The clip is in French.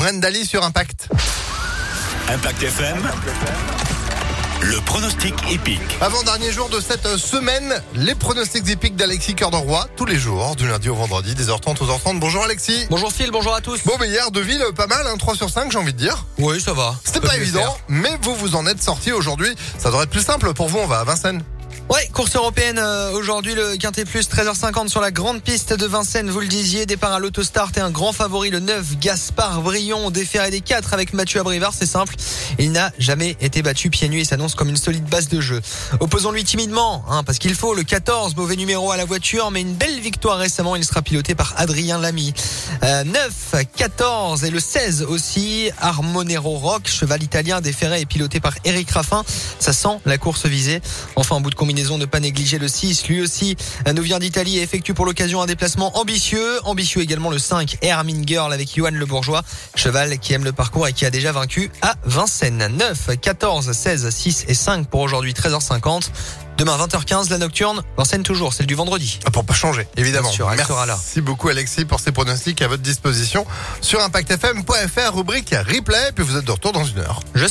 Brendali sur Impact. Impact FM. Le pronostic épique. Avant-dernier jour de cette semaine, les pronostics épiques d'Alexis Cœur de Roi, tous les jours, du lundi au vendredi, des h 30 aux h 30 Bonjour Alexis. Bonjour Phil, bonjour à tous. Bon, mais hier, de ville, pas mal, hein, 3 sur 5, j'ai envie de dire. Oui, ça va. C'était pas évident, faire. mais vous vous en êtes sorti aujourd'hui. Ça devrait être plus simple pour vous, on va à Vincennes. Ouais, course européenne euh, aujourd'hui, le Quintet Plus, 13h50 sur la grande piste de Vincennes, vous le disiez, départ à l'autostart et un grand favori, le 9, Gaspard Brion, déféré des 4 avec Mathieu Abrivard, c'est simple, il n'a jamais été battu pieds nus et s'annonce comme une solide base de jeu. Opposons-lui timidement, hein, parce qu'il faut le 14, mauvais numéro à la voiture, mais une belle victoire récemment, il sera piloté par Adrien Lamy. Euh, 9, 14 et le 16 aussi, Armonero Rock, cheval italien déféré et piloté par Eric Raffin, ça sent la course visée. Enfin, en bout de combinaison, ne pas négliger le 6. Lui aussi euh, nous vient d'Italie et effectue pour l'occasion un déplacement ambitieux. Ambitieux également le 5, Hermine Girl avec Johan Le Bourgeois. Cheval qui aime le parcours et qui a déjà vaincu à Vincennes. 9, 14, 16, 6 et 5 pour aujourd'hui 13h50. Demain 20h15, la nocturne. Vincennes toujours, celle du vendredi. Ah, Pour pas changer, évidemment. Bien sûr, elle Merci sera là. beaucoup Alexis pour ces pronostics à votre disposition sur impactfm.fr, rubrique replay, puis vous êtes de retour dans une heure. Je